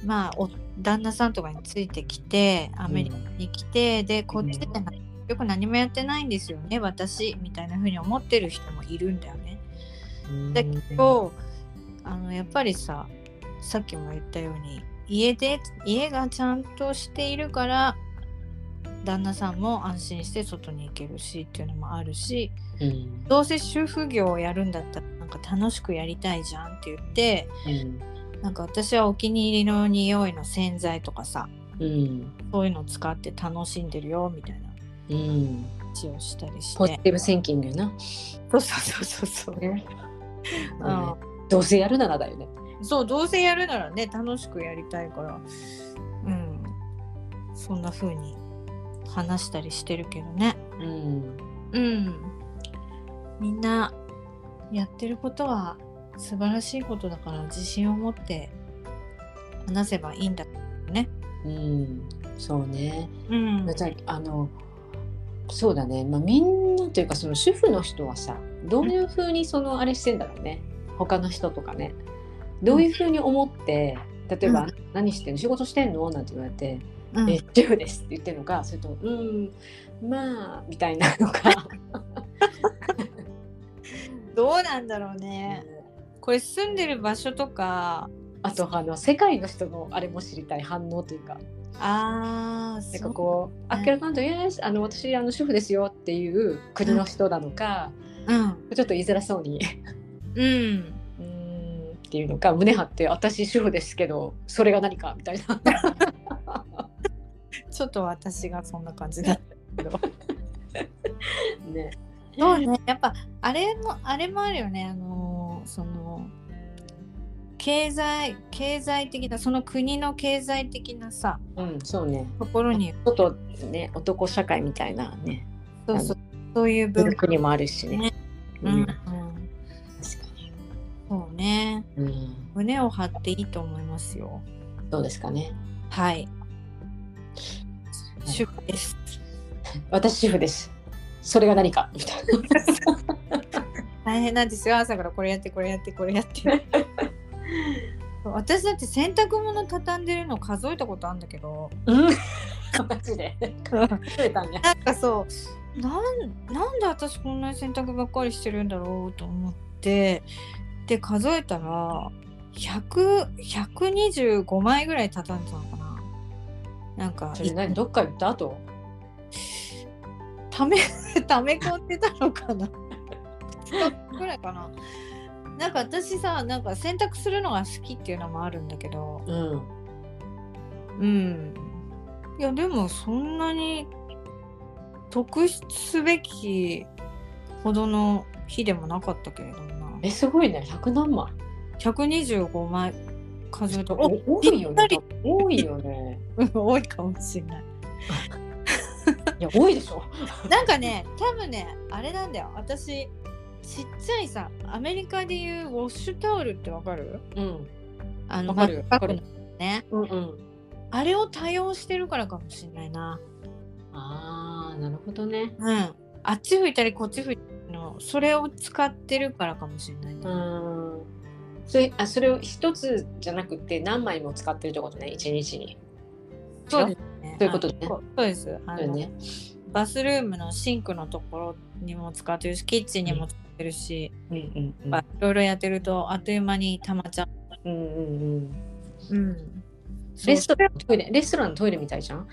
まあお旦那さんとかについてきてアメリカに来て、でこっちでなよく何もやってないんですよね私みたいな風に思ってる人もいるんだよね。うん。だけどあのやっぱりささっきも言ったように家で家がちゃんとしているから旦那さんも安心して外に行けるしっていうのもあるしうん。どうせ主婦業をやるんだったらなんか楽しくやりたいじゃんって言ってうん。なんか私はお気に入りの匂いの洗剤とかさうん。そういうのを使って楽しんでるよみたいなうん。話をしたりして。ポジティブシンキングよな、そうそうそうそうそう、ね。うん。どうせやるならだよね。そうどうせやるならね楽しくやりたいから。うん。そんな風に話したりしてるけどね。うん。うんみんなやってることは素晴らしいことだから自信を持って話せばいいんだね。うん。そうね。うん。あのそうだね、まあ、みんなというかその主婦の人はさどういうふうにそのあれしてんだろうね。他の人とかね。どういうふうに思って例えば、うん。何してんの？仕事してんの?」なんて言われて「うん。え主婦です」って言ってるのかそれと「うんまあ」みたいなのか。どうなんだろうね。これ住んでる場所とか。あとあの世界の人のあれも知りたい反応というか。なんあーそうかこう「あっけらかんとイエスあの私あの主婦ですよ」っていう国の人なのか、うん。ちょっと言いづらそうに。うん。うーんっていうのか胸張って「私主婦ですけどそれが何か」みたいな ちょっと私がそんな感じだったけど。ね。そうね。やっぱあれもあれもあるよね。あのその経済経済的なその国の経済的なさうんそうね。ところに。ちょっとね男社会みたいなね。そうそう。そういう文化。国もあるしね。ね。ううんん、確かに、そうね。うん、胸を張っていいと思いますよ。どうですかね。はい主婦です私主婦です。それが何かみたい大変なんですよ朝からこれやってこれやってこれやって 私だって洗濯物畳んでるの数えたことあるんだけどな。うん。マジで。なんかそうなんなんで私こんなに洗濯ばっかりしてるんだろうと思ってで数えたら100 125枚ぐらい畳んでたのかななんかそれ何？どっか行った後？ため ため込んでたのかな？2日ぐらいかな。なんか私さなんか洗濯するのが好きっていうのもあるんだけど。うん。うん。いやでもそんなに特筆すべきほどの日でもなかったけれどもな。えすごいね。100何枚？125枚数えたお多いよね。多いよね。うん多いかもしれない。いや多いでしょ。なんかね多分ねあれなんだよ。私ちっちゃいさアメリカでいうウォッシュタオルってわかる？うん。あのわかる。よ真っ赤なね。うんうん。あれを多用してるからかもしれないな。あーなるほどね。うん。あっち吹いたりこっち吹いたりのそれを使ってるからかもしれないな、うん。それあそれを一つじゃなくて何枚も使ってるってことね一日にそうですね。そういうことね。あそうです。あの、ね。バスルームのシンクのところにも使ってるしキッチンにも使ってるし、うん。うんいろいろやってるとあっという間にたまっちゃう。んうんうん。う。うん。レストランのトイレレストランのトイレみたいじゃん？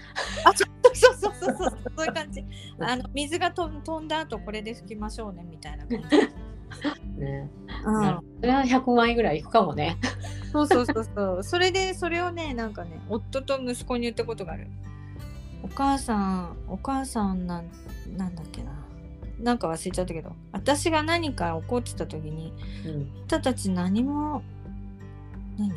あ、そうそうそうそうそう。そういう感じ。あの水がと飛んだ後これで拭きましょうねみたいな感じ。ね。うん。それは100枚ぐらいいくかもね。そうそうそうそう。それでそれをねなんかね夫と息子に言ったことがある。お母さんお母さんなんなんだっけな。なんか忘れちゃったけど。私が何か怒ってた時にうん。あなたたち何も何？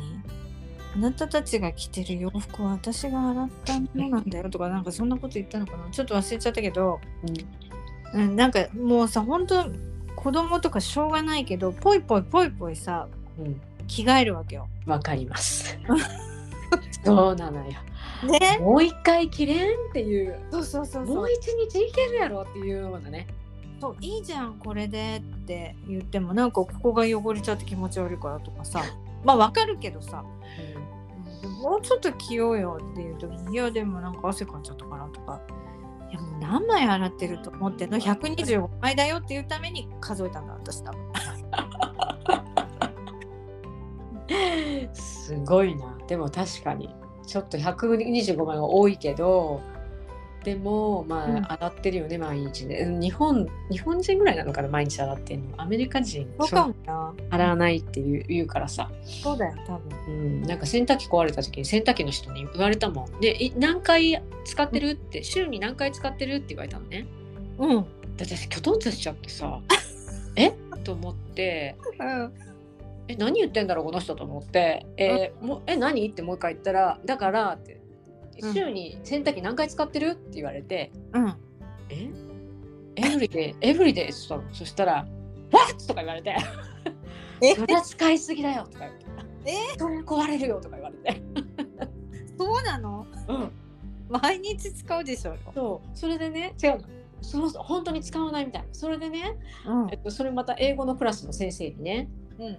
あなたたちが着てる洋服は私が洗ったものなんだよ。とかなんかそんなこと言ったのかな。ちょっと忘れちゃったけど、うん、なんかもうさ本当子供とかしょうがないけどぽいぽいぽいぽいさうん。うん着替えるわけよ。わかります。そうなのよ。ね？もう一回きれんっていう。そうそうそうそう。もう一日いけるやろっていうようなね。そういいじゃんこれでって言ってもなんかここが汚れちゃって気持ち悪いからとかさ。まあわかるけどさ。うん。もうちょっと着ようよっていう時にいやでもなんか汗かいちゃったかなとかいやもう何枚洗ってると思ってんの？125枚だよっていうために数えたんだ私多分。すごいな。でも確かにちょっと125枚は多いけどでもまあ、うん。洗ってるよね毎日ね。うん日本日本人ぐらいなのかな毎日洗ってんの。アメリカ人洗わないって言う言うからさ、そうだよ多分。うん、なんか洗濯機壊れた時に洗濯機の人に言われたもん。でい何回使ってるって週に何回使ってるって言われたのね。うん。で私きょとんとしちゃってさ え？と思って。え何言ってんだろうこの人と思って「えーもうえ何?」ってもう一回言ったら「だから」ってうん週に洗濯機何回使ってる？って言われてうん「え？エブリデイエブリデイ」って言ったの。そしたら「What?」とか言われて。え「それは使いすぎだよ」とか言われて。え「それ壊れるよ」とか言われて。そうなの？うん。毎日使うでしょ。そう。それでね違うの。そうそう本当に使わないみたいな。それでね、うん。えっと、それまた英語のクラスの先生にねうん。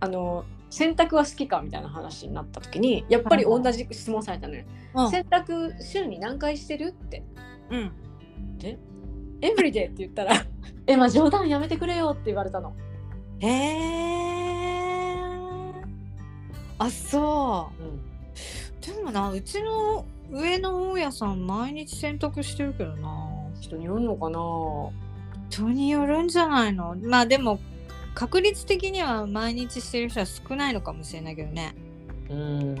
あの洗濯は好きかみたいな話になった時にやっぱり同じ質問されたのよ、うん。洗濯週に何回してる？って。うん。でエブリデイって言ったら えまあ冗談やめてくれよって言われたの、へえあそう。うん、でもなうちの上の大家さん毎日洗濯してるけどな。人によるのかな？人によるんじゃないの？まあでも確率的には毎日してる人は少ないのかもしれないけどね。うん。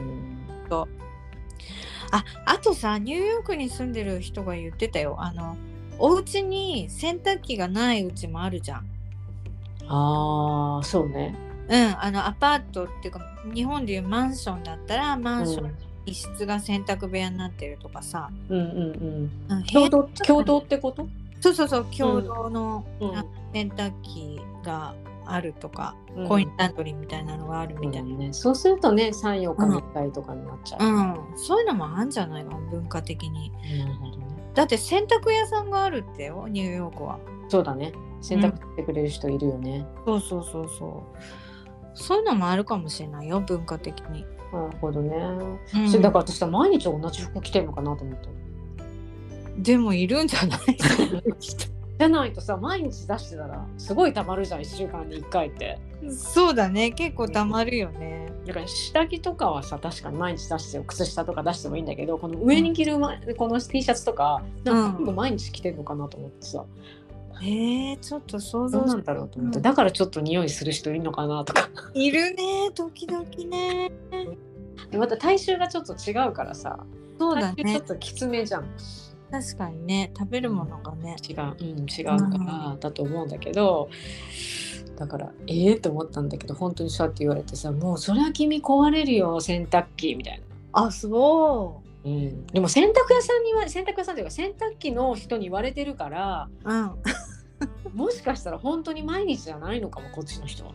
ああとさニューヨークに住んでる人が言ってたよ。あのお家に洗濯機がないうちもあるじゃん。あーそうね。うんあのアパートっていうか日本でいうマンションだったらマンションうん。一室が洗濯部屋になってるとかさ、うんうんうん。うん共同共同ってこと、そうそうそう共同の、洗濯機があるとか、うん。コインランドリーみたいなのがあるみたいな、ね、そうするとね34日に1回とかになっちゃう、うん。そういうのもあるんじゃないかな文化的に。なるほどね。だって洗濯屋さんがあるってよニューヨークは。そうだね。洗濯してくれる人いるよね、そうそうそうそう。そういうのもあるかもしれないよ文化的に、なるほどね、うん。それだから私は毎日同じ服着てるのかなと思ったでもいるんじゃない？じゃないとさ毎日出してたらすごいたまるじゃん1週間に1回って。そうだね。結構たまるよね。だから下着とかはさ確かに毎日出してよ。靴下とか出してもいいんだけどこの上に着る、まこの T シャツとかなんかうん。今度毎日着てるのかなと思ってさ、えー、ちょっと想像なんだろうと思って、うん。だからちょっと匂いする人いるのかなとか。いるね。時々ね。でまた体臭がちょっと違うからさそうだね。ちょっときつめじゃん確かにね食べるものがね。違う、うん、違うからだと思うんだけど、だからええと思ったんだけど本当にそうやって言われてさもうそれは君壊れるよ洗濯機みたいな。あそう。ん、でも洗濯屋さんには洗濯屋さんというか洗濯機の人に言われてるからううん。もしかしたら本当に毎日じゃないのかもこっちの人は。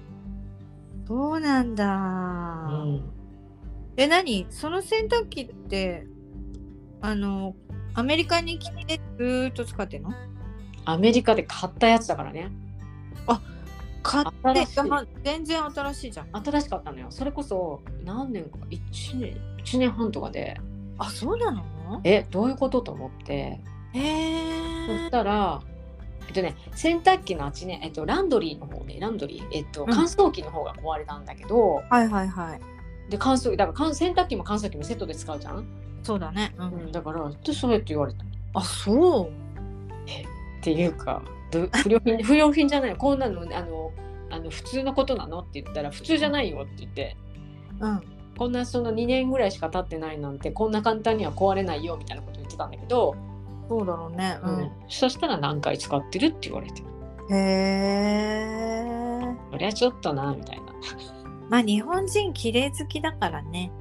そうなんだ、うん、え何？その洗濯機ってあのアメリカに来てずーっと使ってんの？アメリカで買ったやつだからね。買って全然新しいじゃん。新しかったのよ。それこそ何年か1年1年半とかで。あそうなの？えどういうことと思って。へえそしたらえっとね洗濯機のあっちね、えっと、ランドリーの方ね。ランドリー、えっと、うん。乾燥機の方が壊れたんだけど、はいはいはい。で乾燥機だから乾洗濯機も乾燥機もセットで使うじゃん、そうだね、うん。うん、だからでそうやって言われた。っあそう。ていうかど不良品 不良品じゃない。こんなのあのあの普通のことなのって言ったら普通じゃないよって言って。うん。こんなその2年ぐらいしか経ってないなんてこんな簡単には壊れないよみたいなこと言ってたんだけど、そうだろうね。ううん。そしたら何回使ってるって言われてん、へえそりゃちょっとなみたいな。まあ日本人綺麗好きだからね。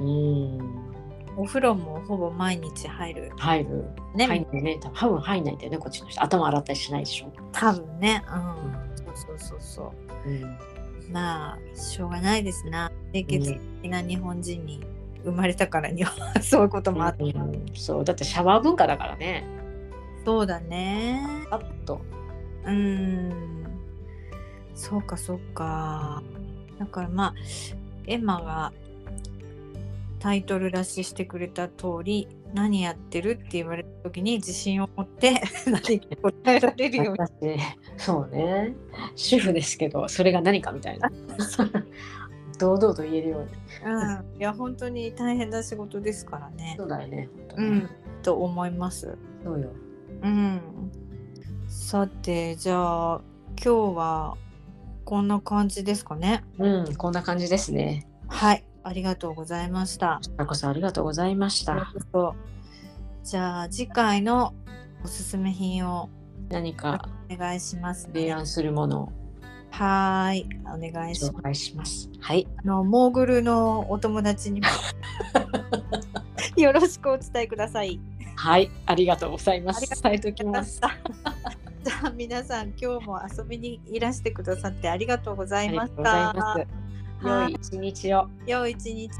うんお風呂もほぼ毎日入る。入る。ね、入んないね。多分入んないんだよねこっちの人。頭洗ったりしないでしょ、多分ね。うん。そうそうそうそう。うん、まあしょうがないですな。清潔的な日本人に生まれたからにはそういうこともあって、うん。そう。だってシャワー文化だからね。そうだね。パッと。うーん。そうかそうか。だからまあエマがタイトル出ししてくれた通り何やってるって言われた時に自信を持って 何か答えられるように。私そうね。主婦ですけどそれが何かみたいな。堂々と言えるように。うん、いや本当に大変な仕事ですからね。そうだよね。うん。と思います。そうよ。うん。さてじゃあ今日はこんな感じですかね。うんこんな感じですね。はいありがとうございました。こちらこそありがとうございました。じゃあ次回のおすすめ品を何かお願いしますね。提案するものをはーいお願いします。はい。あのモーグルのお友達にも よろしくお伝えください。はいありがとうございまありがす。伝えておきます。じゃあ皆さん今日も遊びにいらしてくださってありがとうございました。良い一日を良い一日。